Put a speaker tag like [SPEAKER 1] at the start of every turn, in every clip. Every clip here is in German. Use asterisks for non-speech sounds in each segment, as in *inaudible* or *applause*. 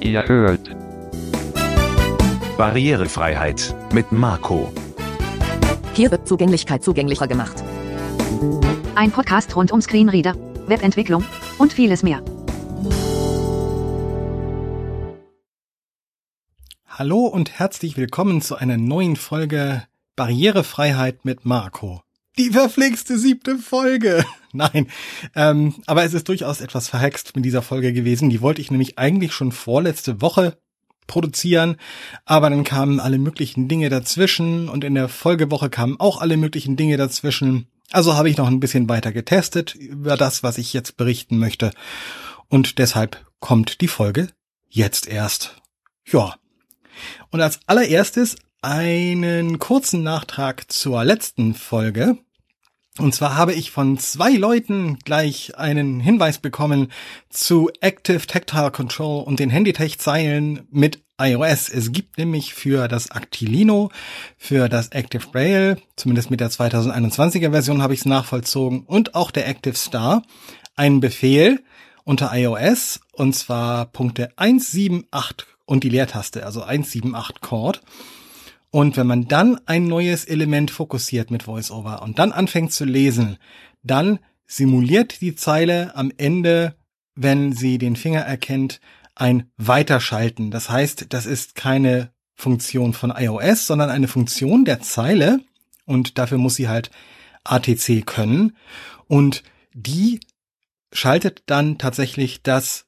[SPEAKER 1] Ihr hört Barrierefreiheit mit Marco.
[SPEAKER 2] Hier wird Zugänglichkeit zugänglicher gemacht.
[SPEAKER 3] Ein Podcast rund um Screenreader, Webentwicklung und vieles mehr.
[SPEAKER 4] Hallo und herzlich willkommen zu einer neuen Folge Barrierefreiheit mit Marco. Die verflixte siebte Folge. *laughs* Nein, ähm, aber es ist durchaus etwas verhext mit dieser Folge gewesen. Die wollte ich nämlich eigentlich schon vorletzte Woche produzieren, aber dann kamen alle möglichen Dinge dazwischen und in der Folgewoche kamen auch alle möglichen Dinge dazwischen. Also habe ich noch ein bisschen weiter getestet über das, was ich jetzt berichten möchte. Und deshalb kommt die Folge jetzt erst. Ja. Und als allererstes einen kurzen Nachtrag zur letzten Folge. Und zwar habe ich von zwei Leuten gleich einen Hinweis bekommen zu Active Tactile Control und den Handytech-Zeilen mit iOS. Es gibt nämlich für das Actilino, für das Active Braille, zumindest mit der 2021er Version habe ich es nachvollzogen, und auch der Active Star, einen Befehl unter iOS, und zwar Punkte 178 und die Leertaste, also 178 Chord. Und wenn man dann ein neues Element fokussiert mit VoiceOver und dann anfängt zu lesen, dann simuliert die Zeile am Ende, wenn sie den Finger erkennt, ein Weiterschalten. Das heißt, das ist keine Funktion von iOS, sondern eine Funktion der Zeile und dafür muss sie halt ATC können und die schaltet dann tatsächlich das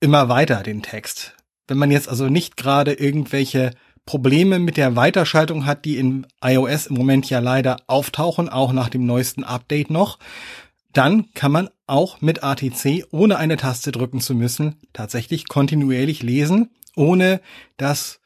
[SPEAKER 4] immer weiter, den Text. Wenn man jetzt also nicht gerade irgendwelche Probleme mit der Weiterschaltung hat, die in iOS im Moment ja leider auftauchen, auch nach dem neuesten Update noch, dann kann man auch mit ATC, ohne eine Taste drücken zu müssen, tatsächlich kontinuierlich lesen, ohne das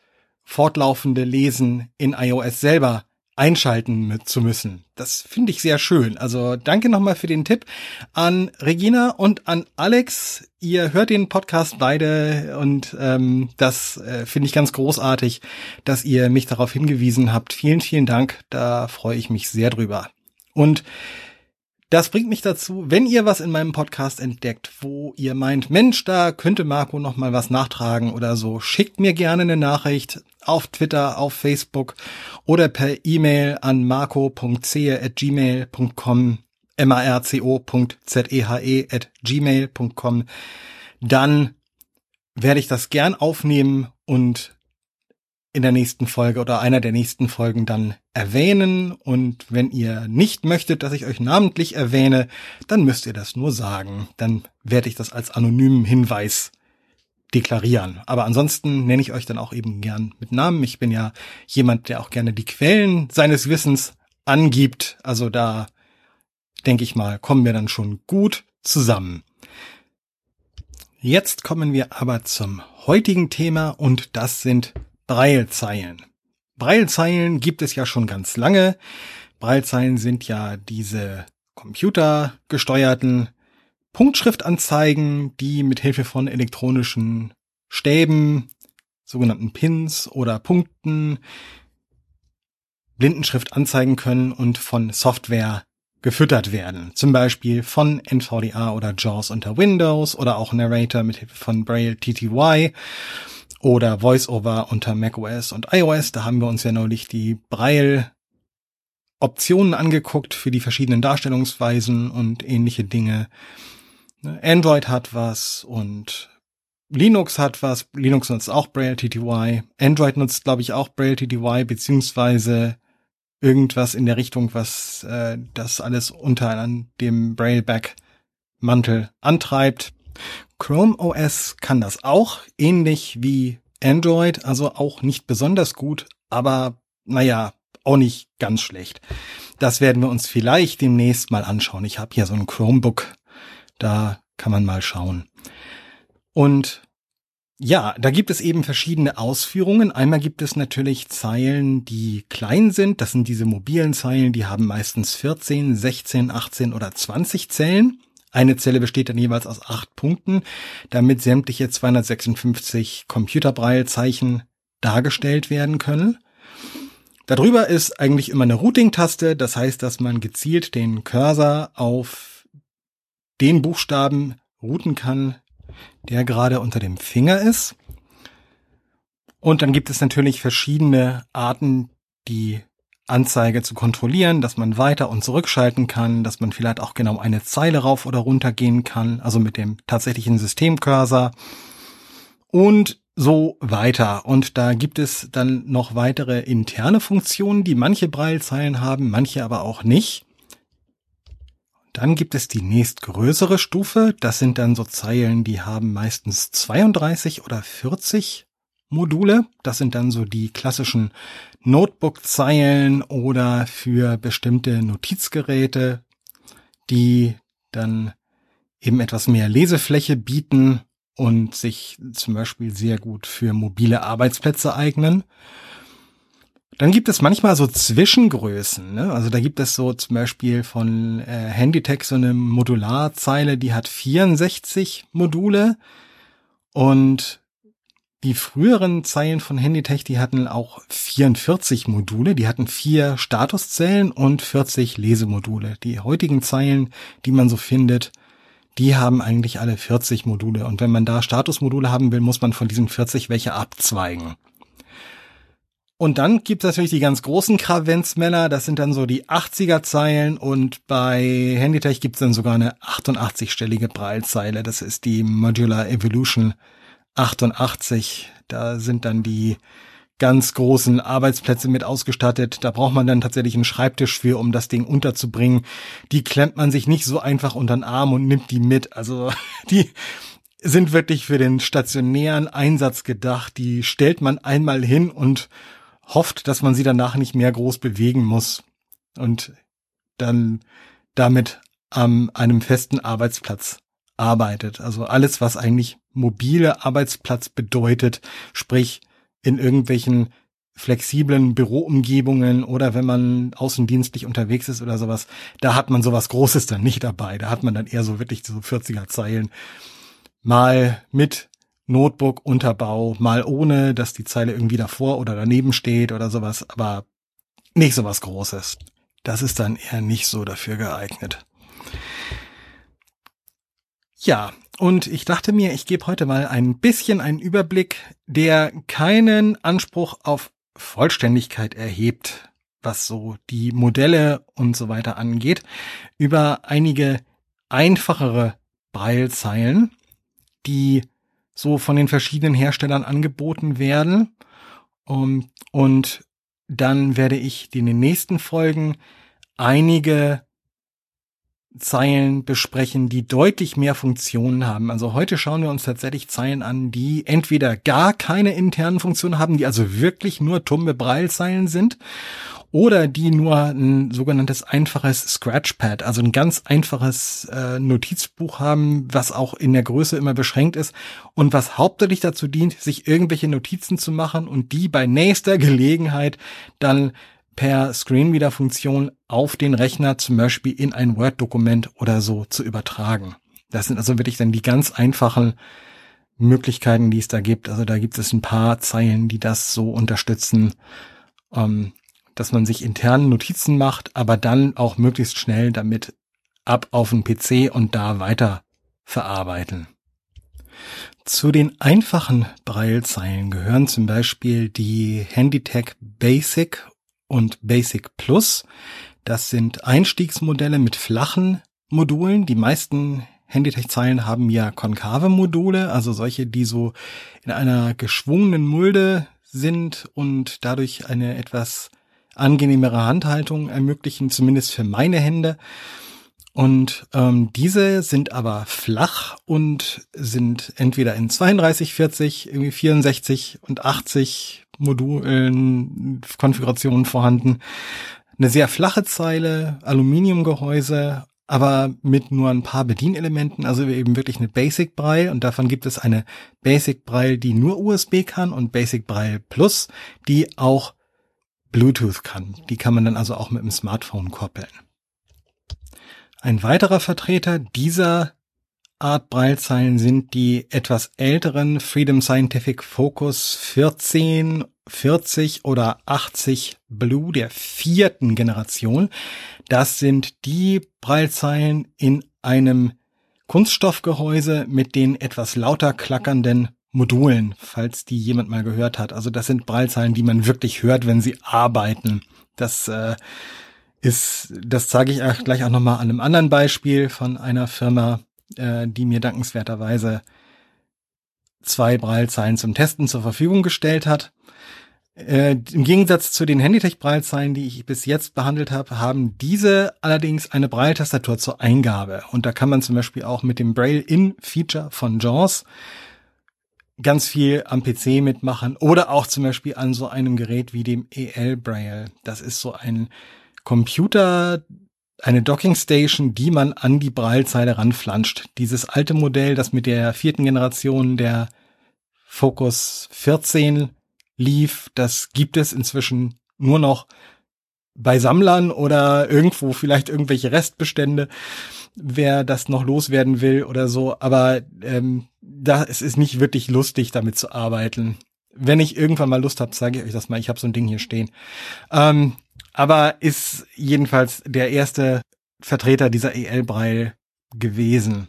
[SPEAKER 4] fortlaufende Lesen in iOS selber einschalten zu müssen. Das finde ich sehr schön. Also danke nochmal für den Tipp an Regina und an Alex. Ihr hört den Podcast beide und ähm, das äh, finde ich ganz großartig, dass ihr mich darauf hingewiesen habt. Vielen, vielen Dank. Da freue ich mich sehr drüber. Und das bringt mich dazu, wenn ihr was in meinem Podcast entdeckt, wo ihr meint, Mensch, da könnte Marco noch mal was nachtragen oder so, schickt mir gerne eine Nachricht auf Twitter, auf Facebook oder per E-Mail an marco.zehe@gmail.com marco.zehe at gmail.com. Dann werde ich das gern aufnehmen und in der nächsten Folge oder einer der nächsten Folgen dann erwähnen. Und wenn ihr nicht möchtet, dass ich euch namentlich erwähne, dann müsst ihr das nur sagen. Dann werde ich das als anonymen Hinweis deklarieren. Aber ansonsten nenne ich euch dann auch eben gern mit Namen. Ich bin ja jemand, der auch gerne die Quellen seines Wissens angibt. Also da denke ich mal, kommen wir dann schon gut zusammen. Jetzt kommen wir aber zum heutigen Thema und das sind Braillezeilen. Braillezeilen gibt es ja schon ganz lange. Braillezeilen sind ja diese computergesteuerten Punktschriftanzeigen, die mit Hilfe von elektronischen Stäben, sogenannten Pins oder Punkten Blindenschrift anzeigen können und von Software gefüttert werden. Zum Beispiel von NVDA oder JAWS unter Windows oder auch Narrator mit Hilfe von Braille TTY oder VoiceOver unter macOS und iOS. Da haben wir uns ja neulich die Braille Optionen angeguckt für die verschiedenen Darstellungsweisen und ähnliche Dinge. Android hat was und Linux hat was. Linux nutzt auch Braille TTY. Android nutzt, glaube ich, auch Braille TTY, beziehungsweise irgendwas in der Richtung, was äh, das alles unter dem Braille-Back-Mantel antreibt. Chrome OS kann das auch, ähnlich wie Android, also auch nicht besonders gut, aber naja, auch nicht ganz schlecht. Das werden wir uns vielleicht demnächst mal anschauen. Ich habe hier so ein Chromebook, da kann man mal schauen. Und ja, da gibt es eben verschiedene Ausführungen. Einmal gibt es natürlich Zeilen, die klein sind. Das sind diese mobilen Zeilen, die haben meistens 14, 16, 18 oder 20 Zellen. Eine Zelle besteht dann jeweils aus acht Punkten, damit sämtliche 256 Computerbreilzeichen dargestellt werden können. Darüber ist eigentlich immer eine Routing-Taste, das heißt, dass man gezielt den Cursor auf den Buchstaben routen kann, der gerade unter dem Finger ist. Und dann gibt es natürlich verschiedene Arten, die Anzeige zu kontrollieren, dass man weiter und zurückschalten kann, dass man vielleicht auch genau eine Zeile rauf oder runter gehen kann, also mit dem tatsächlichen Systemcursor und so weiter. Und da gibt es dann noch weitere interne Funktionen, die manche Braillezeilen haben, manche aber auch nicht. Dann gibt es die nächstgrößere Stufe. Das sind dann so Zeilen, die haben meistens 32 oder 40 Module. Das sind dann so die klassischen Notebook-Zeilen oder für bestimmte Notizgeräte, die dann eben etwas mehr Lesefläche bieten und sich zum Beispiel sehr gut für mobile Arbeitsplätze eignen. Dann gibt es manchmal so Zwischengrößen. Ne? Also da gibt es so zum Beispiel von äh, Handytech so eine Modularzeile, die hat 64 Module und die früheren Zeilen von Handytech, die hatten auch 44 Module, die hatten vier Statuszellen und 40 Lesemodule. Die heutigen Zeilen, die man so findet, die haben eigentlich alle 40 Module. Und wenn man da Statusmodule haben will, muss man von diesen 40 welche abzweigen. Und dann gibt es natürlich die ganz großen Kravenzmänner, das sind dann so die 80er Zeilen und bei Handytech gibt es dann sogar eine 88-stellige Braillezeile. Das ist die Modular Evolution 88. Da sind dann die ganz großen Arbeitsplätze mit ausgestattet. Da braucht man dann tatsächlich einen Schreibtisch für, um das Ding unterzubringen. Die klemmt man sich nicht so einfach unter den Arm und nimmt die mit. Also *laughs* die sind wirklich für den stationären Einsatz gedacht. Die stellt man einmal hin und hofft, dass man sie danach nicht mehr groß bewegen muss und dann damit an einem festen Arbeitsplatz arbeitet. Also alles, was eigentlich mobile Arbeitsplatz bedeutet, sprich in irgendwelchen flexiblen Büroumgebungen oder wenn man außendienstlich unterwegs ist oder sowas, da hat man sowas Großes dann nicht dabei. Da hat man dann eher so wirklich so 40er Zeilen. Mal mit Notebook-Unterbau, mal ohne, dass die Zeile irgendwie davor oder daneben steht oder sowas, aber nicht sowas Großes. Das ist dann eher nicht so dafür geeignet. Ja, und ich dachte mir, ich gebe heute mal ein bisschen einen Überblick, der keinen Anspruch auf Vollständigkeit erhebt, was so die Modelle und so weiter angeht, über einige einfachere Breilzeilen, die so von den verschiedenen Herstellern angeboten werden. Und dann werde ich in den nächsten Folgen einige Zeilen besprechen, die deutlich mehr Funktionen haben. Also heute schauen wir uns tatsächlich Zeilen an, die entweder gar keine internen Funktionen haben, die also wirklich nur tumbe Braillezeilen sind, oder die nur ein sogenanntes einfaches Scratchpad, also ein ganz einfaches äh, Notizbuch haben, was auch in der Größe immer beschränkt ist und was hauptsächlich dazu dient, sich irgendwelche Notizen zu machen und die bei nächster Gelegenheit dann per Screenreader-Funktion auf den Rechner zum Beispiel in ein Word-Dokument oder so zu übertragen. Das sind also wirklich dann die ganz einfachen Möglichkeiten, die es da gibt. Also da gibt es ein paar Zeilen, die das so unterstützen, ähm, dass man sich intern Notizen macht, aber dann auch möglichst schnell damit ab auf den PC und da weiter verarbeiten. Zu den einfachen Braillezeilen gehören zum Beispiel die Handytech Basic und Basic Plus. Das sind Einstiegsmodelle mit flachen Modulen. Die meisten Handytech-Zeilen haben ja konkave Module, also solche, die so in einer geschwungenen Mulde sind und dadurch eine etwas angenehmere Handhaltung ermöglichen, zumindest für meine Hände. Und ähm, diese sind aber flach und sind entweder in 32, 40, irgendwie 64 und 80 Modulen, Konfigurationen vorhanden. Eine sehr flache Zeile, Aluminiumgehäuse, aber mit nur ein paar Bedienelementen, also eben wirklich eine Basic Braille und davon gibt es eine Basic Braille, die nur USB kann und Basic Braille Plus, die auch Bluetooth kann. Die kann man dann also auch mit dem Smartphone koppeln. Ein weiterer Vertreter dieser Art Braillezeilen sind die etwas älteren Freedom Scientific Focus 14, 40 oder 80 Blue der vierten Generation. Das sind die Braillezeilen in einem Kunststoffgehäuse mit den etwas lauter klackernden Modulen, falls die jemand mal gehört hat. Also das sind Braillezeilen, die man wirklich hört, wenn sie arbeiten. Das äh, ist, das zeige ich auch gleich auch nochmal an einem anderen Beispiel von einer Firma, äh, die mir dankenswerterweise zwei Braillezeilen zum Testen zur Verfügung gestellt hat. Äh, Im Gegensatz zu den Handytech-Braillezeilen, die ich bis jetzt behandelt habe, haben diese allerdings eine Braille-Tastatur zur Eingabe. Und da kann man zum Beispiel auch mit dem Braille-In-Feature von JAWS ganz viel am PC mitmachen oder auch zum Beispiel an so einem Gerät wie dem EL Braille. Das ist so ein Computer, eine Docking Station, die man an die Braillezeile ranflanscht. Dieses alte Modell, das mit der vierten Generation der Focus 14 lief, das gibt es inzwischen nur noch bei Sammlern oder irgendwo vielleicht irgendwelche Restbestände, wer das noch loswerden will oder so. Aber ähm, da es ist nicht wirklich lustig, damit zu arbeiten. Wenn ich irgendwann mal Lust habe, zeige ich euch das mal. Ich habe so ein Ding hier stehen. Ähm, aber ist jedenfalls der erste Vertreter dieser EL-Braille gewesen.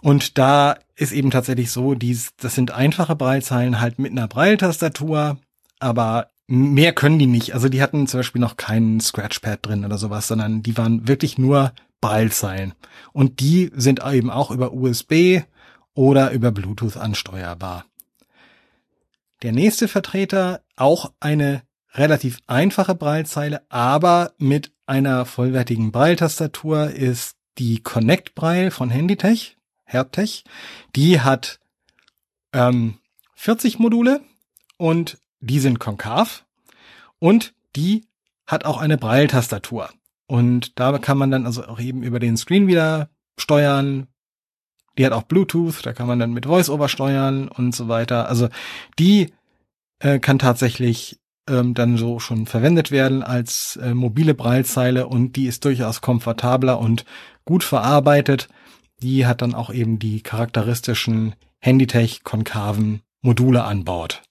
[SPEAKER 4] Und da ist eben tatsächlich so, dies, das sind einfache Braillezeilen halt mit einer Braille-Tastatur, aber mehr können die nicht. Also die hatten zum Beispiel noch keinen Scratchpad drin oder sowas, sondern die waren wirklich nur Braillezeilen. Und die sind eben auch über USB oder über Bluetooth ansteuerbar. Der nächste Vertreter, auch eine relativ einfache Braillezeile, aber mit einer vollwertigen Braille-Tastatur ist die Connect Braille von Handytech, Herbtech. Die hat ähm, 40 Module und die sind konkav und die hat auch eine Braille-Tastatur. Und da kann man dann also auch eben über den Screen wieder steuern. Die hat auch Bluetooth, da kann man dann mit VoiceOver steuern und so weiter. Also die äh, kann tatsächlich ähm, dann so schon verwendet werden als äh, mobile Braillezeile und die ist durchaus komfortabler und gut verarbeitet. Die hat dann auch eben die charakteristischen Handytech konkaven Module an Bord.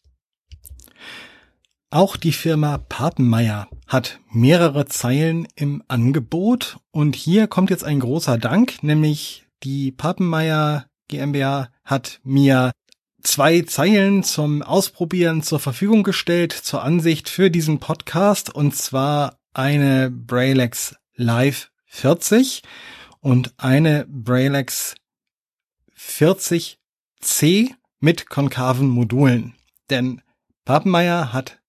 [SPEAKER 4] Auch die Firma Papenmeier hat mehrere Zeilen im Angebot und hier kommt jetzt ein großer Dank, nämlich die Papenmeier GmbH hat mir zwei Zeilen zum Ausprobieren zur Verfügung gestellt, zur Ansicht für diesen Podcast und zwar eine Braillex Live 40 und eine Braillex 40C mit konkaven Modulen. Denn Papenmeier hat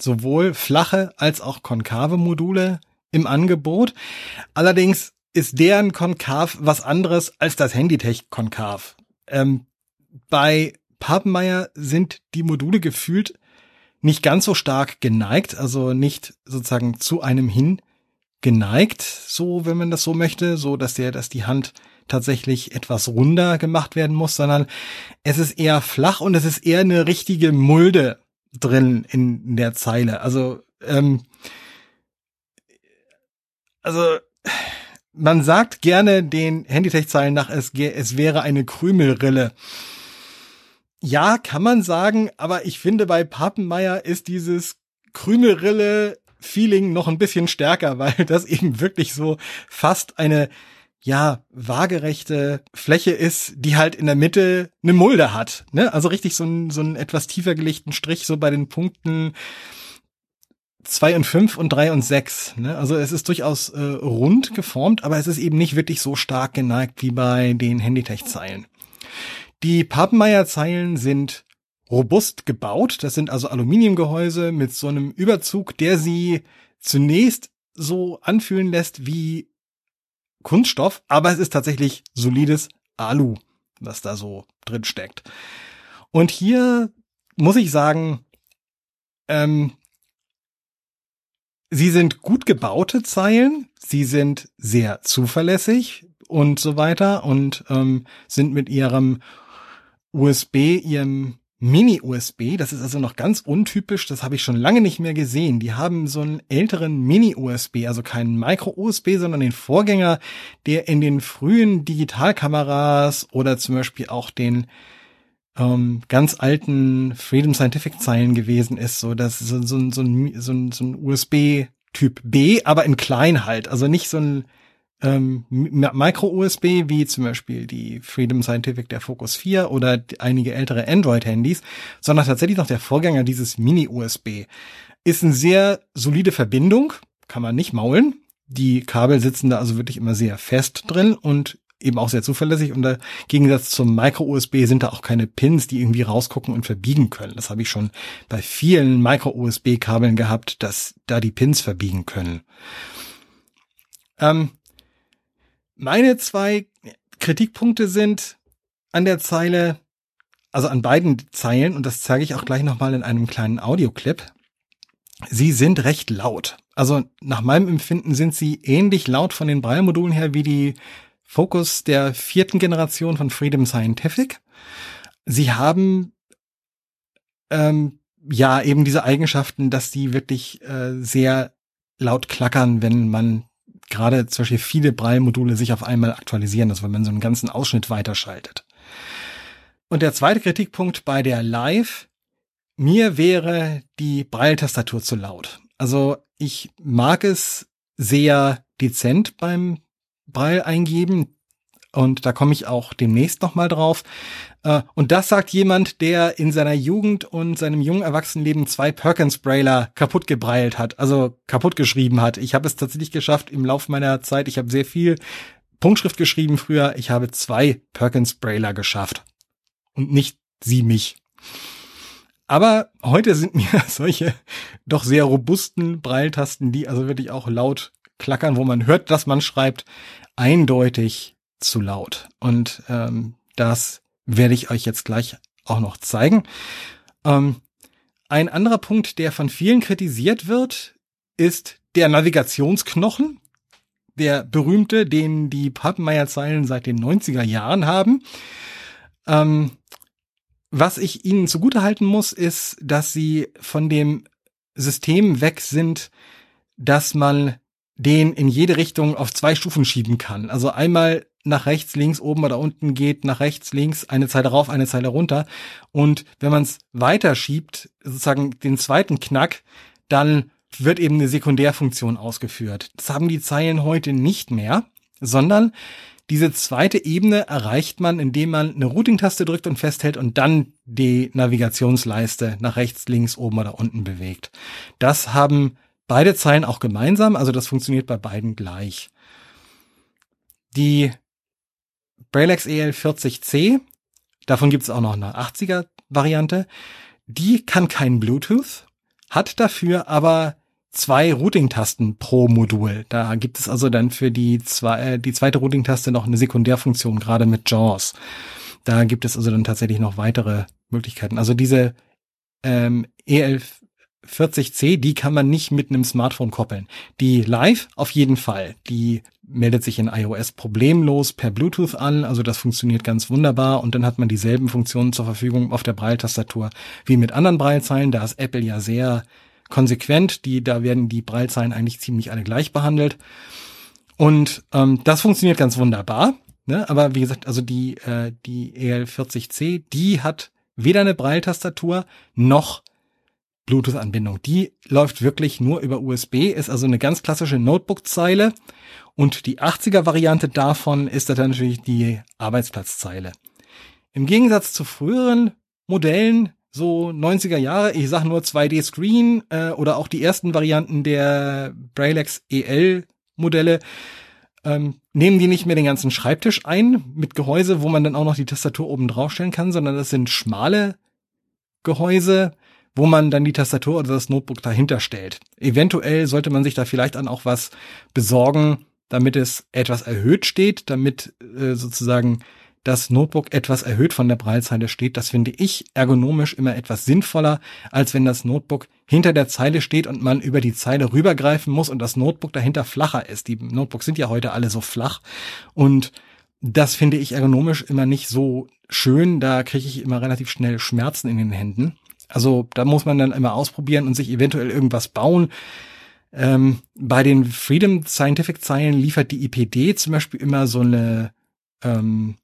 [SPEAKER 4] sowohl flache als auch konkave Module im Angebot. Allerdings ist deren Konkav was anderes als das Handytech Konkav. Ähm, bei Papenmeier sind die Module gefühlt nicht ganz so stark geneigt, also nicht sozusagen zu einem hin geneigt, so wenn man das so möchte, so dass der, dass die Hand tatsächlich etwas runder gemacht werden muss, sondern es ist eher flach und es ist eher eine richtige Mulde drin in der Zeile. Also, ähm, also man sagt gerne den Handytech-Zeilen nach, es, es wäre eine Krümelrille. Ja, kann man sagen, aber ich finde, bei Papenmeier ist dieses Krümelrille-Feeling noch ein bisschen stärker, *laughs* weil das eben wirklich so fast eine ja, waagerechte Fläche ist, die halt in der Mitte eine Mulde hat. Ne? Also richtig so ein, so ein etwas tiefer gelegten Strich, so bei den Punkten zwei und fünf und drei und sechs. Ne? Also es ist durchaus äh, rund geformt, aber es ist eben nicht wirklich so stark geneigt wie bei den Handytech-Zeilen. Die Papenmeier-Zeilen sind robust gebaut. Das sind also Aluminiumgehäuse mit so einem Überzug, der sie zunächst so anfühlen lässt wie Kunststoff, aber es ist tatsächlich solides Alu, was da so drin steckt. Und hier muss ich sagen, ähm, sie sind gut gebaute Zeilen, sie sind sehr zuverlässig und so weiter und ähm, sind mit ihrem USB, ihrem Mini-USB. Das ist also noch ganz untypisch. Das habe ich schon lange nicht mehr gesehen. Die haben so einen älteren Mini-USB, also keinen Micro-USB, sondern den Vorgänger, der in den frühen Digitalkameras oder zum Beispiel auch den ähm, ganz alten Freedom Scientific Zeilen gewesen ist. So, das so, so, so, ein, so, ein, so ein USB Typ B, aber in klein halt. Also nicht so ein ähm, Micro-USB, wie zum Beispiel die Freedom Scientific, der Focus 4 oder einige ältere Android-Handys, sondern tatsächlich noch der Vorgänger dieses Mini-USB. Ist eine sehr solide Verbindung, kann man nicht maulen. Die Kabel sitzen da also wirklich immer sehr fest drin und eben auch sehr zuverlässig. Und im Gegensatz zum Micro-USB sind da auch keine Pins, die irgendwie rausgucken und verbiegen können. Das habe ich schon bei vielen Micro-USB-Kabeln gehabt, dass da die Pins verbiegen können. Ähm, meine zwei Kritikpunkte sind an der Zeile, also an beiden Zeilen, und das zeige ich auch gleich nochmal in einem kleinen Audioclip. Sie sind recht laut. Also nach meinem Empfinden sind sie ähnlich laut von den Braille-Modulen her wie die Focus der vierten Generation von Freedom Scientific. Sie haben ähm, ja eben diese Eigenschaften, dass die wirklich äh, sehr laut klackern, wenn man gerade zum Beispiel viele Braille-Module sich auf einmal aktualisieren, wenn man so einen ganzen Ausschnitt weiterschaltet. Und der zweite Kritikpunkt bei der Live, mir wäre die Braille-Tastatur zu laut. Also ich mag es sehr dezent beim Braille eingeben. Und da komme ich auch demnächst nochmal drauf. Äh, und das sagt jemand, der in seiner Jugend und seinem jungen Erwachsenenleben zwei Perkins-Brailer kaputt gebreilt hat, also kaputt geschrieben hat. Ich habe es tatsächlich geschafft im Laufe meiner Zeit. Ich habe sehr viel Punktschrift geschrieben früher. Ich habe zwei Perkins-Brailer geschafft. Und nicht sie mich. Aber heute sind mir *laughs* solche doch sehr robusten Breiltasten, die also wirklich auch laut klackern, wo man hört, dass man schreibt, eindeutig zu laut. Und ähm, das werde ich euch jetzt gleich auch noch zeigen. Ähm, ein anderer Punkt, der von vielen kritisiert wird, ist der Navigationsknochen. Der berühmte, den die Pappenmeier-Zeilen seit den 90er Jahren haben. Ähm, was ich ihnen zugutehalten muss, ist, dass sie von dem System weg sind, dass man den in jede Richtung auf zwei Stufen schieben kann. Also einmal nach rechts, links, oben oder unten geht, nach rechts, links, eine Zeile rauf, eine Zeile runter. Und wenn man es weiter schiebt, sozusagen den zweiten Knack, dann wird eben eine Sekundärfunktion ausgeführt. Das haben die Zeilen heute nicht mehr, sondern diese zweite Ebene erreicht man, indem man eine Routing-Taste drückt und festhält und dann die Navigationsleiste nach rechts, links, oben oder unten bewegt. Das haben beide Zeilen auch gemeinsam, also das funktioniert bei beiden gleich. Die Braillex EL40C, davon gibt es auch noch eine 80er Variante, die kann kein Bluetooth, hat dafür aber zwei Routing-Tasten pro Modul. Da gibt es also dann für die, zwei, äh, die zweite Routing-Taste noch eine Sekundärfunktion, gerade mit JAWS. Da gibt es also dann tatsächlich noch weitere Möglichkeiten. Also diese ähm, EL 40C, die kann man nicht mit einem Smartphone koppeln. Die Live auf jeden Fall. Die meldet sich in iOS problemlos per Bluetooth an, also das funktioniert ganz wunderbar und dann hat man dieselben Funktionen zur Verfügung auf der Braille-Tastatur wie mit anderen Braillezeilen. Da ist Apple ja sehr konsequent. Die, da werden die Braillezeilen eigentlich ziemlich alle gleich behandelt. Und ähm, das funktioniert ganz wunderbar. Ne? Aber wie gesagt, also die, äh, die EL40C, die hat weder eine Braille-Tastatur noch Bluetooth-Anbindung. Die läuft wirklich nur über USB, ist also eine ganz klassische Notebook-Zeile. Und die 80er-Variante davon ist dann natürlich die Arbeitsplatzzeile. Im Gegensatz zu früheren Modellen, so 90er Jahre, ich sage nur 2D Screen äh, oder auch die ersten Varianten der Braillex EL Modelle, ähm, nehmen die nicht mehr den ganzen Schreibtisch ein mit Gehäuse, wo man dann auch noch die Tastatur oben draufstellen kann, sondern das sind schmale Gehäuse, wo man dann die Tastatur oder das Notebook dahinter stellt. Eventuell sollte man sich da vielleicht dann auch was besorgen, damit es etwas erhöht steht, damit äh, sozusagen das Notebook etwas erhöht von der Breitzeile steht. Das finde ich ergonomisch immer etwas sinnvoller, als wenn das Notebook hinter der Zeile steht und man über die Zeile rübergreifen muss und das Notebook dahinter flacher ist. Die Notebooks sind ja heute alle so flach und das finde ich ergonomisch immer nicht so schön. Da kriege ich immer relativ schnell Schmerzen in den Händen. Also da muss man dann immer ausprobieren und sich eventuell irgendwas bauen. Ähm, bei den Freedom Scientific Zeilen liefert die IPD zum Beispiel immer so eine ähm,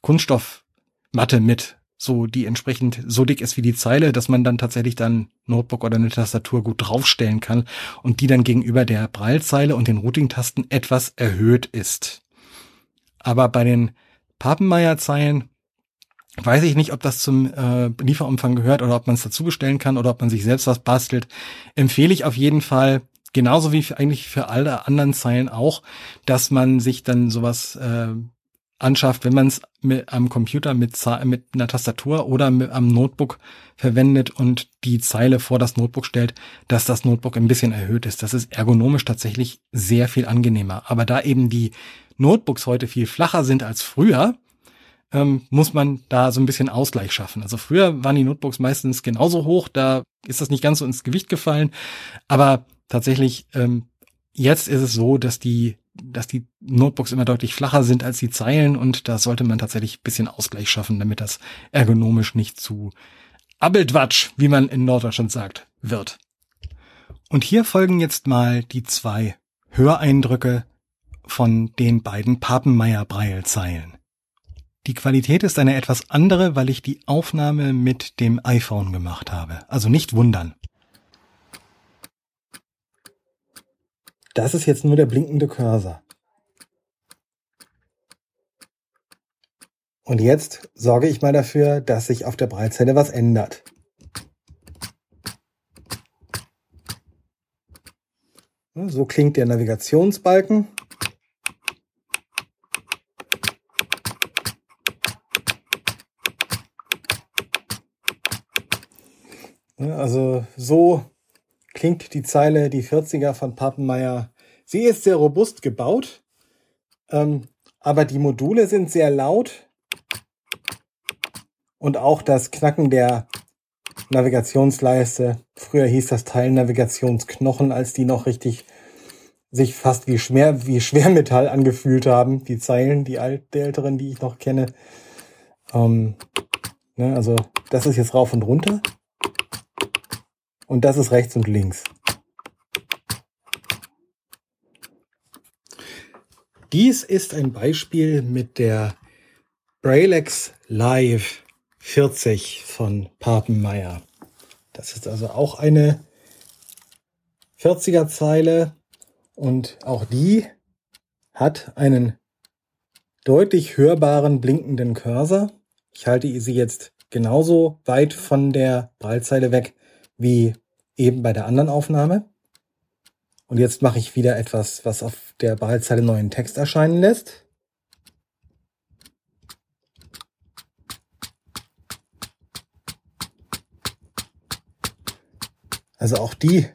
[SPEAKER 4] Kunststoffmatte mit, so die entsprechend so dick ist wie die Zeile, dass man dann tatsächlich dann Notebook oder eine Tastatur gut draufstellen kann und die dann gegenüber der Braillezeile und den Routing-Tasten etwas erhöht ist. Aber bei den Papenmeier-Zeilen weiß ich nicht, ob das zum äh, Lieferumfang gehört oder ob man es dazu bestellen kann oder ob man sich selbst was bastelt. Empfehle ich auf jeden Fall, genauso wie für, eigentlich für alle anderen Zeilen auch, dass man sich dann sowas äh, anschafft, wenn man es am Computer mit, mit einer Tastatur oder mit, am Notebook verwendet und die Zeile vor das Notebook stellt, dass das Notebook ein bisschen erhöht ist. Das ist ergonomisch tatsächlich sehr viel angenehmer. Aber da eben die Notebooks heute viel flacher sind als früher, ähm, muss man da so ein bisschen Ausgleich schaffen. Also früher waren die Notebooks meistens genauso hoch, da ist das nicht ganz so ins Gewicht gefallen. Aber tatsächlich, ähm, jetzt ist es so, dass die dass die Notebooks immer deutlich flacher sind als die Zeilen und da sollte man tatsächlich ein bisschen Ausgleich schaffen, damit das ergonomisch nicht zu Abbildwatsch, wie man in Norddeutschland sagt, wird. Und hier folgen jetzt mal die zwei Höreindrücke von den beiden Papenmeier-Breil-Zeilen. Die Qualität ist eine etwas andere, weil ich die Aufnahme mit dem iPhone gemacht habe. Also nicht wundern. Das ist jetzt nur der blinkende Cursor. Und jetzt sorge ich mal dafür, dass sich auf der Breitzelle was ändert. So klingt der Navigationsbalken. Also so klingt die Zeile die 40er von Pappenmeier. Sie ist sehr robust gebaut, ähm, aber die Module sind sehr laut und auch das Knacken der Navigationsleiste. Früher hieß das Teil Navigationsknochen, als die noch richtig sich fast wie, Schmer, wie Schwermetall angefühlt haben, die Zeilen, die, alt, die älteren, die ich noch kenne. Ähm, ne, also das ist jetzt rauf und runter. Und das ist rechts und links. Dies ist ein Beispiel mit der Braillex Live 40 von Papenmeier. Das ist also auch eine 40er Zeile und auch die hat einen deutlich hörbaren blinkenden Cursor. Ich halte sie jetzt genauso weit von der Braillezeile weg wie eben bei der anderen Aufnahme. Und jetzt mache ich wieder etwas, was auf der Braillezeile neuen Text erscheinen lässt. Also auch die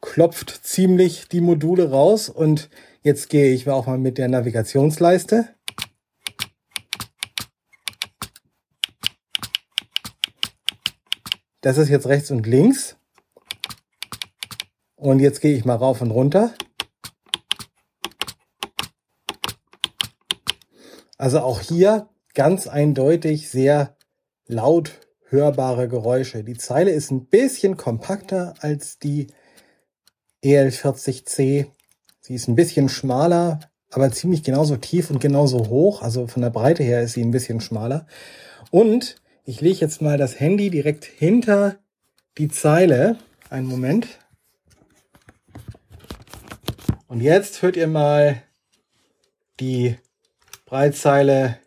[SPEAKER 4] klopft ziemlich die Module raus und jetzt gehe ich auch mal mit der Navigationsleiste. Das ist jetzt rechts und links. Und jetzt gehe ich mal rauf und runter. Also auch hier ganz eindeutig sehr laut hörbare Geräusche. Die Zeile ist ein bisschen kompakter als die EL40C. Sie ist ein bisschen schmaler, aber ziemlich genauso tief und genauso hoch. Also von der Breite her ist sie ein bisschen schmaler. Und ich lege jetzt mal das Handy direkt hinter die Zeile. Einen Moment. Und jetzt hört ihr mal die Breitzeile.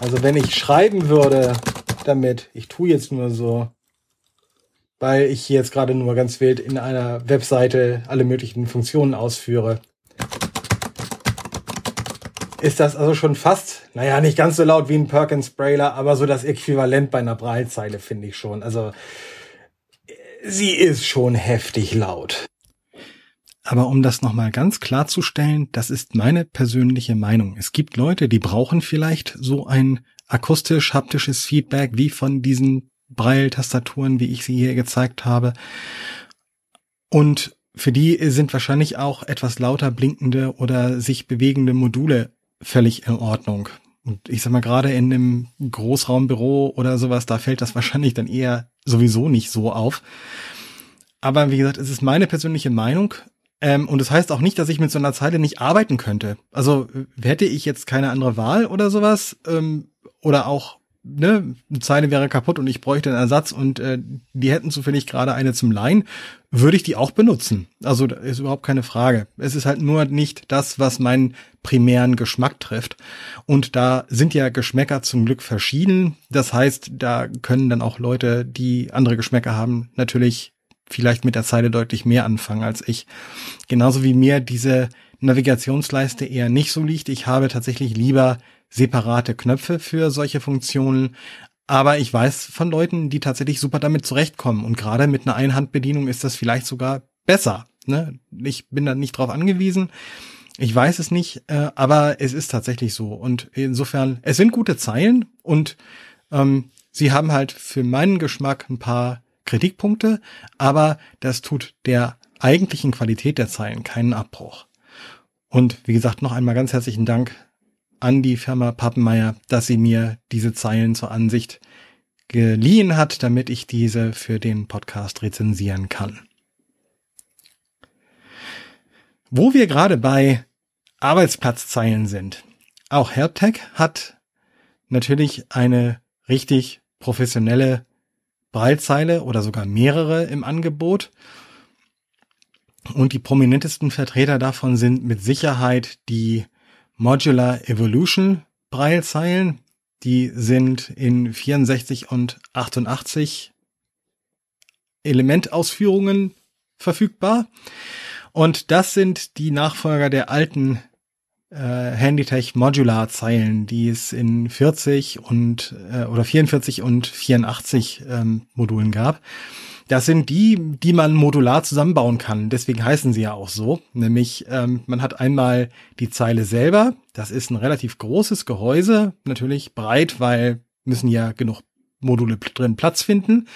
[SPEAKER 4] Also wenn ich schreiben würde damit, ich tue jetzt nur so, weil ich jetzt gerade nur ganz wild in einer Webseite alle möglichen Funktionen ausführe, ist das also schon fast, naja, nicht ganz so laut wie ein Perkins Brailer, aber so das Äquivalent bei einer Breitzeile, finde ich schon. Also sie ist schon heftig laut. Aber um das nochmal ganz klarzustellen, das ist meine persönliche Meinung. Es gibt Leute, die brauchen vielleicht so ein akustisch-haptisches Feedback wie von diesen Braille-Tastaturen, wie ich sie hier gezeigt habe. Und für die sind wahrscheinlich auch etwas lauter blinkende oder sich bewegende Module völlig in Ordnung. Und ich sag mal, gerade in einem Großraumbüro oder sowas, da fällt das wahrscheinlich dann eher sowieso nicht so auf. Aber wie gesagt, es ist meine persönliche Meinung. Ähm, und das heißt auch nicht, dass ich mit so einer Zeile nicht arbeiten könnte. Also hätte ich jetzt keine andere Wahl oder sowas, ähm, oder auch ne, eine Zeile wäre kaputt und ich bräuchte einen Ersatz und äh, die hätten zufällig gerade eine zum Leihen, würde ich die auch benutzen. Also ist überhaupt keine Frage. Es ist halt nur nicht das, was meinen primären Geschmack trifft. Und da sind ja Geschmäcker zum Glück verschieden. Das heißt, da können dann auch Leute, die andere Geschmäcker haben, natürlich vielleicht mit der Zeile deutlich mehr anfangen als ich. Genauso wie mir diese Navigationsleiste eher nicht so liegt. Ich habe tatsächlich lieber separate Knöpfe für solche Funktionen. Aber ich weiß von Leuten, die tatsächlich super damit zurechtkommen. Und gerade mit einer Einhandbedienung ist das vielleicht sogar besser. Ne? Ich bin da nicht drauf angewiesen. Ich weiß es nicht, äh, aber es ist tatsächlich so. Und insofern, es sind gute Zeilen und ähm, sie haben halt für meinen Geschmack ein paar Kritikpunkte, aber das tut der eigentlichen Qualität der Zeilen keinen Abbruch. Und wie gesagt, noch einmal ganz herzlichen Dank an die Firma Pappenmeier, dass sie mir diese Zeilen zur Ansicht geliehen hat, damit ich diese für den Podcast rezensieren kann. Wo wir gerade bei Arbeitsplatzzeilen sind. Auch HelpTech hat natürlich eine richtig professionelle Breilzeile oder sogar mehrere im Angebot. Und die prominentesten Vertreter davon sind mit Sicherheit die Modular Evolution Braillezeilen. Die sind in 64 und 88 Elementausführungen verfügbar. Und das sind die Nachfolger der alten äh, Handytech Modular Zeilen, die es in 40 und äh, oder 44 und 84 ähm, Modulen gab. Das sind die, die man modular zusammenbauen kann. Deswegen heißen sie ja auch so. Nämlich, ähm, man hat einmal die Zeile selber. Das ist ein relativ großes Gehäuse. Natürlich breit, weil müssen ja genug Module drin Platz finden.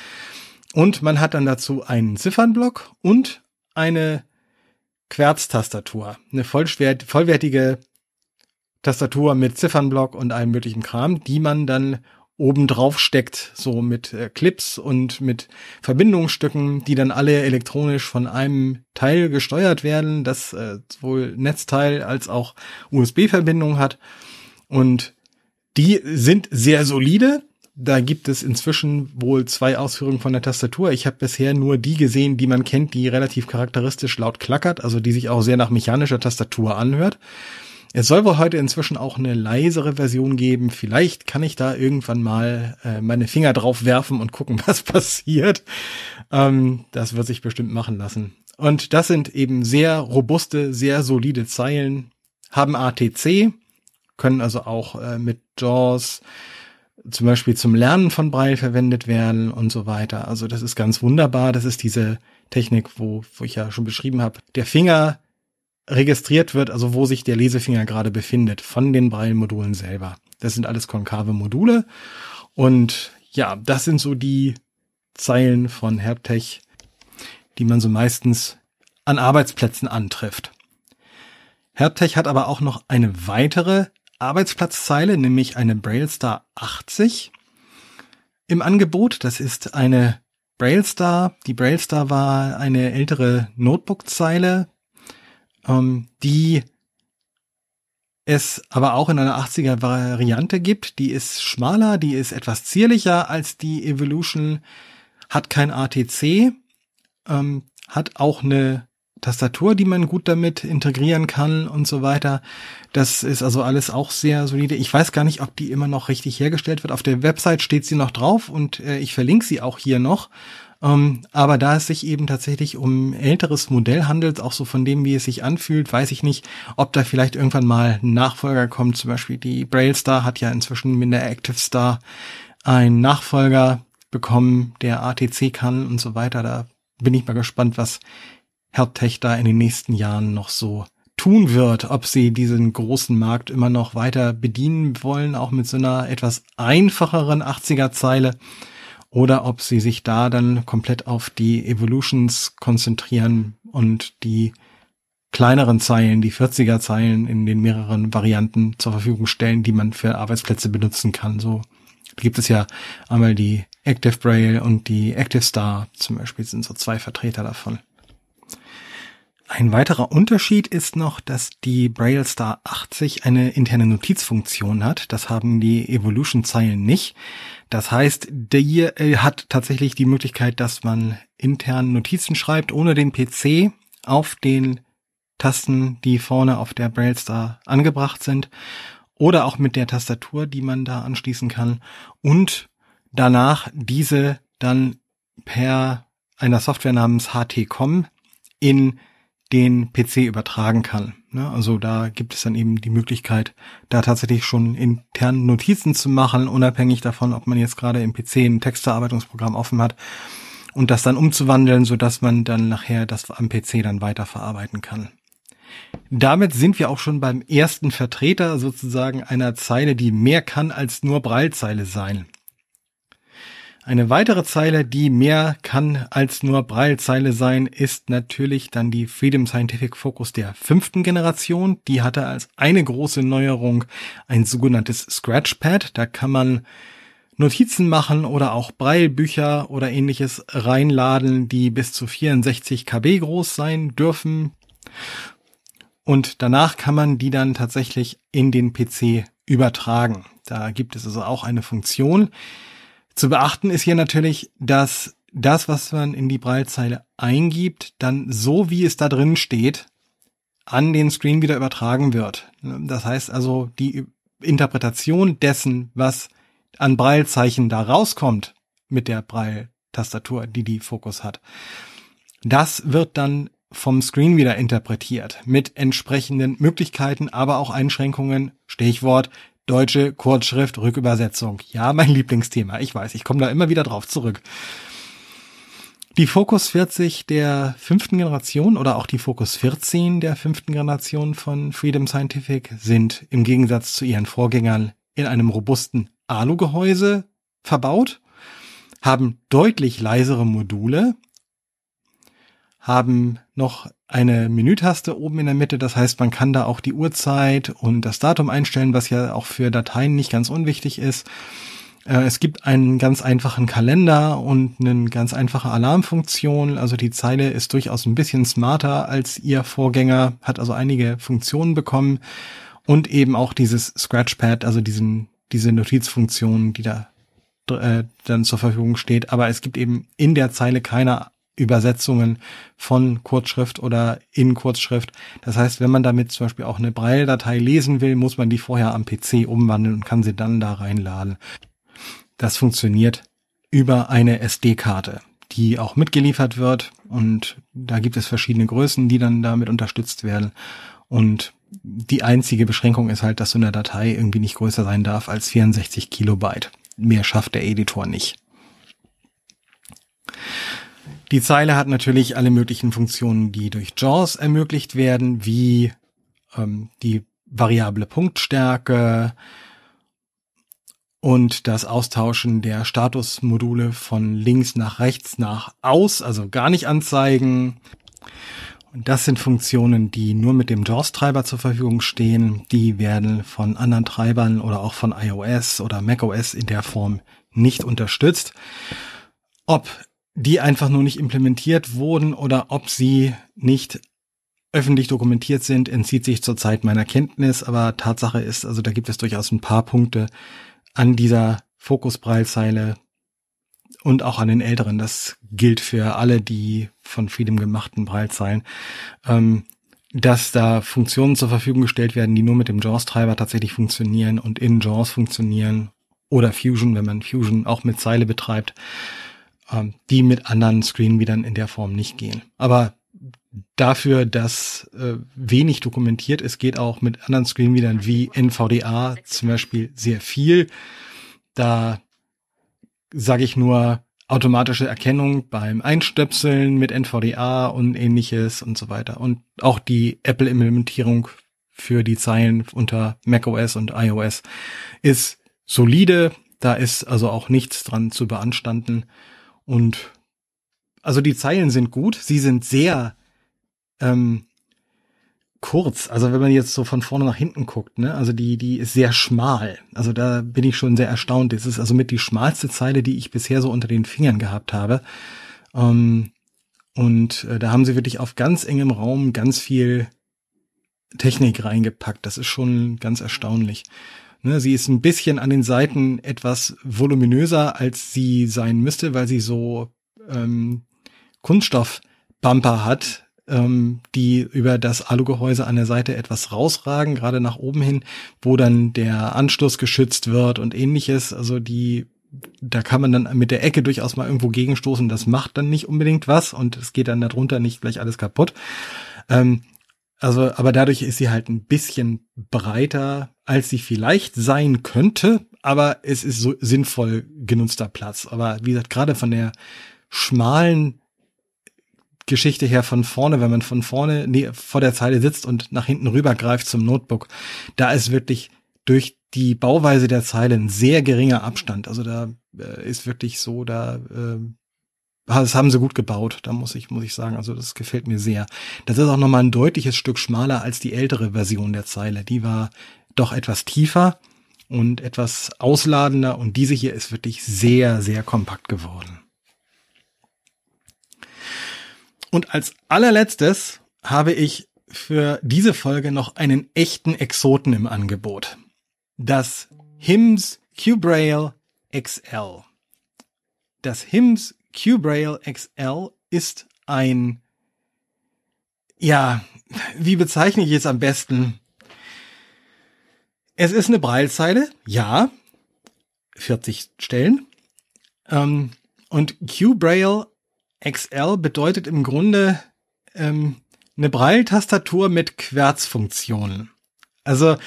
[SPEAKER 4] Und man hat dann dazu einen Ziffernblock und eine Querztastatur. Eine vollwertige Tastatur mit Ziffernblock und allem möglichen Kram, die man dann oben drauf steckt, so mit äh, Clips und mit Verbindungsstücken, die dann alle elektronisch von einem Teil gesteuert werden, das äh, sowohl Netzteil als auch USB-Verbindung hat. Und die sind sehr solide. Da gibt es inzwischen wohl zwei Ausführungen von der Tastatur. Ich habe bisher nur die gesehen, die man kennt, die relativ charakteristisch laut klackert, also die sich auch sehr nach mechanischer Tastatur anhört. Es soll wohl heute inzwischen auch eine leisere Version geben. Vielleicht kann ich da irgendwann mal äh, meine Finger drauf werfen und gucken, *laughs* was passiert. Ähm, das wird sich bestimmt machen lassen. Und das sind eben sehr robuste, sehr solide Zeilen, haben ATC, können also auch äh, mit JAWS zum Beispiel zum Lernen von Braille verwendet werden und so weiter. Also das ist ganz wunderbar. Das ist diese Technik, wo, wo ich ja schon beschrieben habe. Der Finger registriert wird, also wo sich der Lesefinger gerade befindet von den Braille-Modulen selber. Das sind alles konkave Module. Und ja, das sind so die Zeilen von Herbtech, die man so meistens an Arbeitsplätzen antrifft. Herbtech hat aber auch noch eine weitere Arbeitsplatzzeile, nämlich eine Braillestar 80 im Angebot. Das ist eine Braillestar. Die Braillestar war eine ältere Notebook-Zeile, ähm, die es aber auch in einer 80er Variante gibt. Die ist schmaler, die ist etwas zierlicher als die Evolution, hat kein ATC, ähm, hat auch eine Tastatur, die man gut damit integrieren kann und so weiter. Das ist also alles auch sehr solide. Ich weiß gar nicht, ob die immer noch richtig hergestellt wird. Auf der Website steht sie noch drauf und äh, ich verlinke sie auch hier noch. Ähm, aber da es sich eben tatsächlich um älteres Modell handelt, auch so von dem, wie es sich anfühlt, weiß ich nicht, ob da vielleicht irgendwann mal ein Nachfolger kommt. Zum Beispiel die Braille Star hat ja inzwischen mit der Active Star einen Nachfolger bekommen, der ATC kann und so weiter. Da bin ich mal gespannt, was HelpTech da in den nächsten Jahren noch so tun wird, ob sie diesen großen Markt immer noch weiter bedienen wollen, auch mit so einer etwas einfacheren 80er Zeile oder ob sie sich da dann komplett auf die Evolutions konzentrieren und die kleineren Zeilen, die 40er Zeilen in den mehreren Varianten zur Verfügung stellen, die man für Arbeitsplätze benutzen kann. So gibt es ja einmal die Active Braille und die Active Star zum Beispiel sind so zwei Vertreter davon. Ein weiterer Unterschied ist noch, dass die Braille Star 80 eine interne Notizfunktion hat. Das haben die Evolution-Zeilen nicht. Das heißt, der hat tatsächlich die Möglichkeit, dass man intern Notizen schreibt, ohne den PC auf den Tasten, die vorne auf der Braille Star angebracht sind. Oder auch mit der Tastatur, die man da anschließen kann. Und danach diese dann per einer Software namens HTCOM in den PC übertragen kann. Ne? Also da gibt es dann eben die Möglichkeit, da tatsächlich schon intern Notizen zu machen, unabhängig davon, ob man jetzt gerade im PC ein Textverarbeitungsprogramm offen hat und das dann umzuwandeln, so dass man dann nachher das am PC dann weiterverarbeiten kann. Damit sind wir auch schon beim ersten Vertreter sozusagen einer Zeile, die mehr kann als nur Breilzeile sein. Eine weitere Zeile, die mehr kann als nur Braillezeile sein, ist natürlich dann die Freedom Scientific Focus der fünften Generation. Die hatte als eine große Neuerung ein sogenanntes Scratchpad. Da kann man Notizen machen oder auch Braillebücher oder ähnliches reinladen, die bis zu 64 KB groß sein dürfen. Und danach kann man die dann tatsächlich in den PC übertragen. Da gibt es also auch eine Funktion, zu beachten ist hier natürlich, dass das, was man in die Breilzeile eingibt, dann so wie es da drin steht, an den Screen wieder übertragen wird. Das heißt also, die Interpretation dessen, was an Breilzeichen da rauskommt mit der Breil-Tastatur, die die Fokus hat, das wird dann vom Screen wieder interpretiert mit entsprechenden Möglichkeiten, aber auch Einschränkungen. Stichwort Deutsche Kurzschrift Rückübersetzung. Ja, mein Lieblingsthema. Ich weiß, ich komme da immer wieder drauf zurück. Die Focus 40 der fünften Generation oder auch die Focus 14 der fünften Generation von Freedom Scientific sind im Gegensatz zu ihren Vorgängern in einem robusten Alu-Gehäuse verbaut, haben deutlich leisere Module, haben noch eine Menütaste oben in der Mitte. Das heißt, man kann da auch die Uhrzeit und das Datum einstellen, was ja auch für Dateien nicht ganz unwichtig ist. Äh, es gibt einen ganz einfachen Kalender und eine ganz einfache Alarmfunktion. Also die Zeile ist durchaus ein bisschen smarter als ihr Vorgänger, hat also einige Funktionen bekommen und eben auch dieses Scratchpad, also diesen, diese Notizfunktion, die da äh, dann zur Verfügung steht. Aber es gibt eben in der Zeile keine Übersetzungen von Kurzschrift oder in Kurzschrift. Das heißt, wenn man damit zum Beispiel auch eine Braille-Datei lesen will, muss man die vorher am PC umwandeln und kann sie dann da reinladen. Das funktioniert über eine SD-Karte, die auch mitgeliefert wird und da gibt es verschiedene Größen, die dann damit unterstützt werden und die einzige Beschränkung ist halt, dass so eine Datei irgendwie nicht größer sein darf als 64 Kilobyte. Mehr schafft der Editor nicht. Die Zeile hat natürlich alle möglichen Funktionen, die durch JAWS ermöglicht werden, wie ähm, die variable Punktstärke und das Austauschen der Statusmodule von links nach rechts nach aus, also gar nicht anzeigen. Und das sind Funktionen, die nur mit dem JAWS-Treiber zur Verfügung stehen. Die werden von anderen Treibern oder auch von iOS oder macOS in der Form nicht unterstützt. Ob die einfach nur nicht implementiert wurden oder ob sie nicht öffentlich dokumentiert sind, entzieht sich zurzeit meiner Kenntnis, aber Tatsache ist, also da gibt es durchaus ein paar Punkte an dieser Fokusbreilzeile und auch an den älteren. Das gilt für alle die von Freedom gemachten Breilzeilen, ähm, dass da Funktionen zur Verfügung gestellt werden, die nur mit dem JAWS-Treiber tatsächlich funktionieren und in JAWS funktionieren oder Fusion, wenn man Fusion auch mit Zeile betreibt ähm, die mit anderen Screenreadern in der Form nicht gehen. Aber dafür, dass äh, wenig dokumentiert ist, geht auch mit anderen Screenreadern wie NVDA zum Beispiel sehr viel. Da sage ich nur automatische Erkennung beim Einstöpseln mit NVDA und ähnliches und so weiter. Und auch die Apple-Implementierung für die Zeilen unter macOS und iOS ist solide. Da ist also auch nichts dran zu beanstanden. Und also die Zeilen sind gut, sie sind sehr ähm, kurz. Also wenn man jetzt so von vorne nach hinten guckt, ne, also die, die ist sehr schmal. Also da bin ich schon sehr erstaunt. Es ist also mit die schmalste Zeile, die ich bisher so unter den Fingern gehabt habe. Ähm, Und äh, da haben sie wirklich auf ganz engem Raum ganz viel Technik reingepackt. Das ist schon ganz erstaunlich. Ne, sie ist ein bisschen an den Seiten etwas voluminöser, als sie sein müsste, weil sie so ähm, Kunststoffbumper hat, ähm, die über das Alugehäuse an der Seite etwas rausragen, gerade nach oben hin, wo dann der Anschluss geschützt wird und ähnliches. Also die, da kann man dann mit der Ecke durchaus mal irgendwo gegenstoßen. Das macht dann nicht unbedingt was und es geht dann darunter nicht gleich alles kaputt. Ähm, also, aber dadurch ist sie halt ein bisschen breiter, als sie vielleicht sein könnte, aber es ist so sinnvoll genutzter Platz. Aber wie gesagt, gerade von der schmalen Geschichte her von vorne, wenn man von vorne nee, vor der Zeile sitzt und nach hinten rübergreift zum Notebook, da ist wirklich durch die Bauweise der Zeile ein sehr geringer Abstand. Also da äh, ist wirklich so, da äh, das haben sie gut gebaut, da muss ich, muss ich sagen. Also das gefällt mir sehr. Das ist auch nochmal ein deutliches Stück schmaler als die ältere Version der Zeile. Die war doch etwas tiefer und etwas ausladender und diese hier ist wirklich sehr, sehr kompakt geworden. Und als allerletztes habe ich für diese Folge noch einen echten Exoten im Angebot. Das HIMS Q-Braille XL. Das HIMS Q-Braille XL ist ein, ja, wie bezeichne ich es am besten? Es ist eine Braillezeile, ja, 40 Stellen. Ähm, und Q-Braille XL bedeutet im Grunde ähm, eine Braille-Tastatur mit Querzfunktionen. Also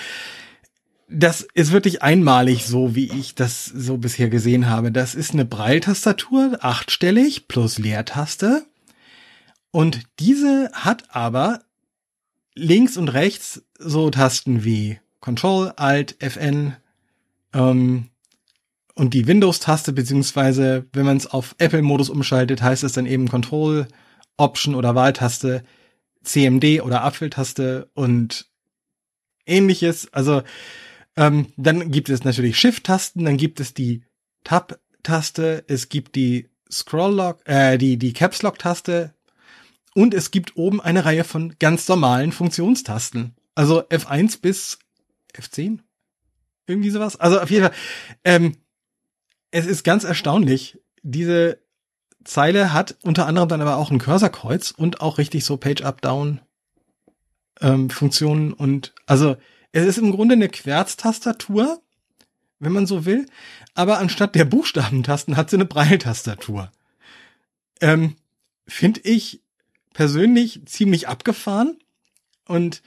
[SPEAKER 4] das ist wirklich einmalig so, wie ich das so bisher gesehen habe. Das ist eine Braille-Tastatur, achtstellig plus Leertaste. Und diese hat aber links und rechts so Tasten wie Control, Alt, Fn ähm, und die Windows-Taste, beziehungsweise wenn man es auf Apple-Modus umschaltet, heißt es dann eben Control, Option oder Wahltaste, CMD oder Apfeltaste und ähnliches. Also ähm, dann gibt es natürlich Shift-Tasten, dann gibt es die Tab-Taste, es gibt die Scroll-Lock, äh, die, die Caps-Lock-Taste und es gibt oben eine Reihe von ganz normalen Funktionstasten. Also F1 bis F10? Irgendwie sowas. Also auf jeden Fall, ähm, es ist ganz erstaunlich. Diese Zeile hat unter anderem dann aber auch ein Cursorkreuz und auch richtig so Page-Up-Down ähm, Funktionen und also es ist im Grunde eine Querztastatur, wenn man so will, aber anstatt der Buchstabentasten hat sie eine Breiltastatur. Ähm, Finde ich persönlich ziemlich abgefahren und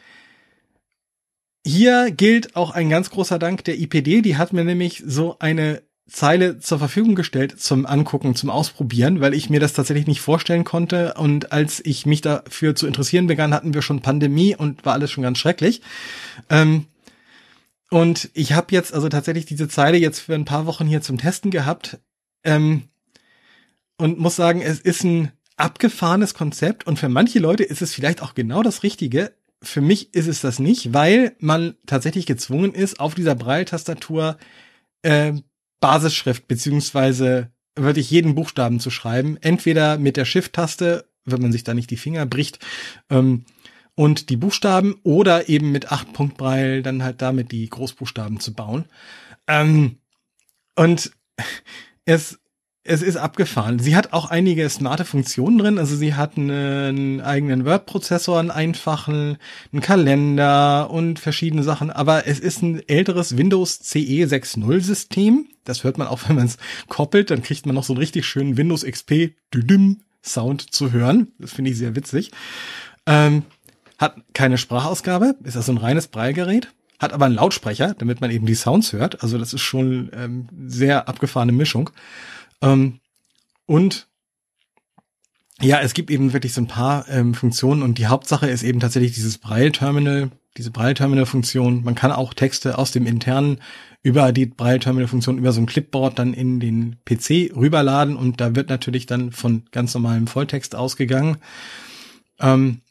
[SPEAKER 4] hier gilt auch ein ganz großer Dank der IPD, die hat mir nämlich so eine Zeile zur Verfügung gestellt zum Angucken, zum Ausprobieren, weil ich mir das tatsächlich nicht vorstellen konnte. Und als ich mich dafür zu interessieren begann, hatten wir schon Pandemie und war alles schon ganz schrecklich. Ähm, und ich habe jetzt also tatsächlich diese Zeile jetzt für ein paar Wochen hier zum Testen gehabt. Ähm, und muss sagen, es ist ein abgefahrenes Konzept und für manche Leute ist es vielleicht auch genau das Richtige. Für mich ist es das nicht, weil man tatsächlich gezwungen ist, auf dieser Braille-Tastatur äh, Basisschrift beziehungsweise wirklich jeden Buchstaben zu schreiben. Entweder mit der Shift-Taste, wenn man sich da nicht die Finger bricht, ähm, und die Buchstaben oder eben mit 8 Punkt Braille dann halt damit die Großbuchstaben zu bauen. Ähm, und *laughs* es es ist abgefahren. Sie hat auch einige smarte Funktionen drin. Also sie hat einen eigenen Word-Prozessor, einen einfachen, einen Kalender und verschiedene Sachen. Aber es ist ein älteres Windows CE 6.0 System. Das hört man auch, *laughs* wenn man es koppelt. Dann kriegt man noch so einen richtig schönen Windows XP Sound zu hören. Das finde ich sehr witzig. Ähm, hat keine Sprachausgabe. Ist also ein reines Braillegerät hat aber einen Lautsprecher, damit man eben die Sounds hört. Also das ist schon ähm, sehr abgefahrene Mischung. Ähm, und ja, es gibt eben wirklich so ein paar ähm, Funktionen und die Hauptsache ist eben tatsächlich dieses Braille-Terminal, diese Braille-Terminal-Funktion. Man kann auch Texte aus dem internen über die Braille-Terminal-Funktion über so ein Clipboard dann in den PC rüberladen und da wird natürlich dann von ganz normalem Volltext ausgegangen. Ähm,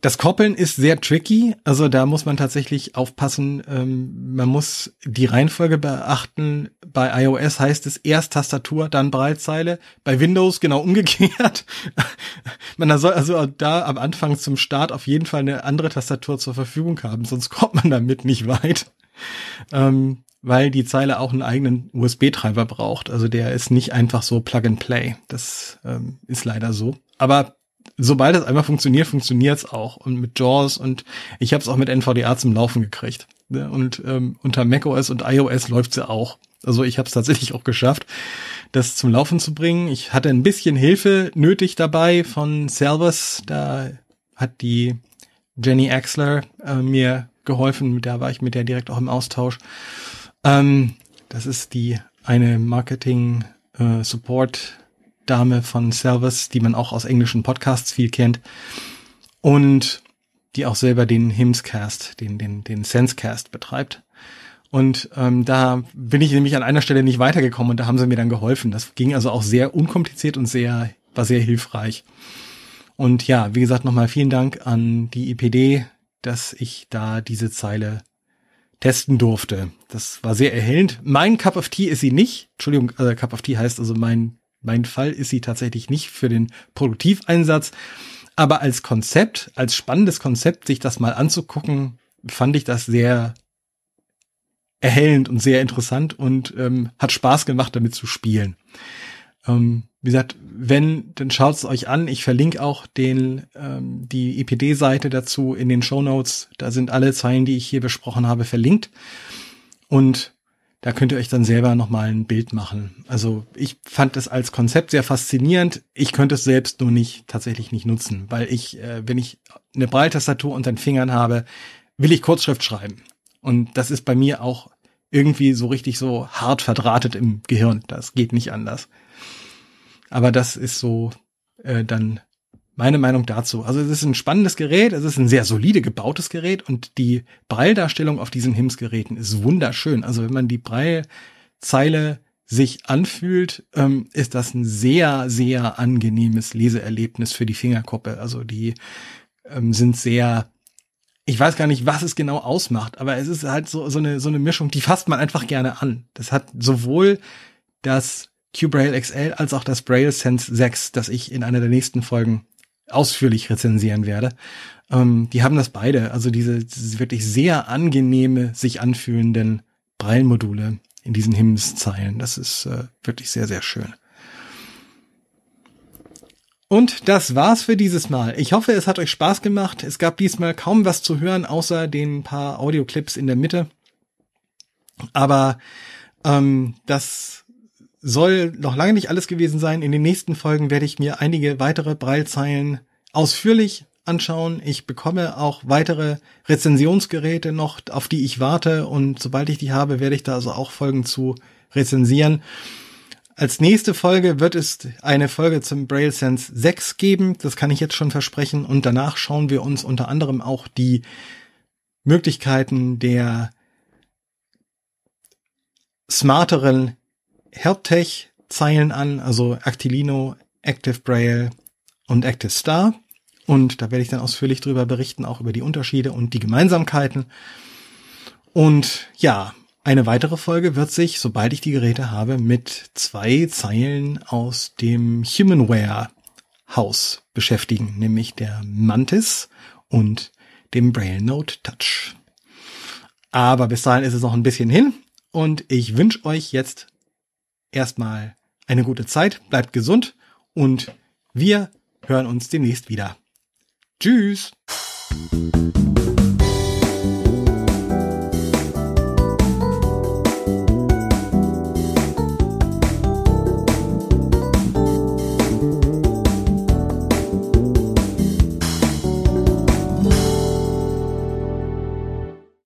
[SPEAKER 4] das Koppeln ist sehr tricky, also da muss man tatsächlich aufpassen. Ähm, man muss die Reihenfolge beachten bei iOS heißt es erst Tastatur, dann Breitzeile. Bei Windows genau umgekehrt. *laughs* man soll also da am Anfang zum Start auf jeden Fall eine andere Tastatur zur Verfügung haben, sonst kommt man damit nicht weit. Ähm, weil die Zeile auch einen eigenen USB-Treiber braucht. Also der ist nicht einfach so Plug and Play. Das ähm, ist leider so. Aber sobald es einmal funktioniert, funktioniert es auch. Und mit JAWS und ich habe es auch mit NVDA zum Laufen gekriegt. Ne? Und ähm, unter macOS und iOS läuft's ja auch. Also ich habe es tatsächlich auch geschafft, das zum Laufen zu bringen. Ich hatte ein bisschen Hilfe nötig dabei von Salvas. Da hat die Jenny Axler äh, mir geholfen. Mit der war ich mit der direkt auch im Austausch. Ähm, das ist die eine Marketing äh, Support Dame von Salvas, die man auch aus englischen Podcasts viel kennt. Und die auch selber den Hymnscast, den, den, den Sensecast betreibt. Und ähm, da bin ich nämlich an einer Stelle nicht weitergekommen und da haben sie mir dann geholfen. Das ging also auch sehr unkompliziert und sehr, war sehr hilfreich. Und ja, wie gesagt, nochmal vielen Dank an die IPD, dass ich da diese Zeile testen durfte. Das war sehr erhellend. Mein Cup of Tea ist sie nicht. Entschuldigung, äh, Cup of Tea heißt also mein, mein Fall ist sie tatsächlich nicht für den Produktiveinsatz. Aber als Konzept, als spannendes Konzept, sich das mal anzugucken, fand ich das sehr erhellend und sehr interessant und ähm, hat Spaß gemacht, damit zu spielen. Ähm, wie gesagt, wenn, dann schaut es euch an. Ich verlinke auch den, ähm, die EPD-Seite dazu in den Show Notes. Da sind alle Zeilen, die ich hier besprochen habe, verlinkt. Und da könnt ihr euch dann selber nochmal ein Bild machen. Also ich fand es als Konzept sehr faszinierend. Ich könnte es selbst nur nicht, tatsächlich nicht nutzen, weil ich, äh, wenn ich eine Breiltastatur unter den Fingern habe, will ich Kurzschrift schreiben. Und das ist bei mir auch irgendwie so richtig so hart verdrahtet im Gehirn. Das geht nicht anders. Aber das ist so äh, dann meine Meinung dazu. Also es ist ein spannendes Gerät, es ist ein sehr solide gebautes Gerät und die Breildarstellung auf diesen HIMS-Geräten ist wunderschön. Also wenn man die Breilzeile sich anfühlt, ähm, ist das ein sehr, sehr angenehmes Leseerlebnis für die Fingerkuppe. Also die ähm, sind sehr, ich weiß gar nicht, was es genau ausmacht, aber es ist halt so, so, eine, so eine Mischung, die fasst man einfach gerne an. Das hat sowohl das Q-Braille XL als auch das Braille Sense 6, das ich in einer der nächsten Folgen ausführlich rezensieren werde. Ähm, die haben das beide, also diese, diese wirklich sehr angenehme, sich anfühlenden Braille-Module in diesen Himmelszeilen. Das ist äh, wirklich sehr, sehr schön. Und das war's für dieses Mal. Ich hoffe, es hat euch Spaß gemacht. Es gab diesmal kaum was zu hören, außer den paar Audioclips in der Mitte. Aber ähm, das soll noch lange nicht alles gewesen sein. In den nächsten Folgen werde ich mir einige weitere Breilzeilen ausführlich anschauen. Ich bekomme auch weitere Rezensionsgeräte noch, auf die ich warte und sobald ich die habe, werde ich da also auch Folgen zu rezensieren. Als nächste Folge wird es eine Folge zum Braille Sense 6 geben, das kann ich jetzt schon versprechen und danach schauen wir uns unter anderem auch die Möglichkeiten der smarteren HelpTech-Zeilen an, also Actilino, Active Braille und Active Star. Und da werde ich dann ausführlich drüber berichten, auch über die Unterschiede und die Gemeinsamkeiten. Und ja, eine weitere Folge wird sich, sobald ich die Geräte habe, mit zwei Zeilen aus dem Humanware Haus beschäftigen, nämlich der Mantis und dem Braille Note Touch. Aber bis dahin ist es noch ein bisschen hin und ich wünsche euch jetzt erstmal eine gute Zeit, bleibt gesund und wir hören uns demnächst wieder. Tschüss!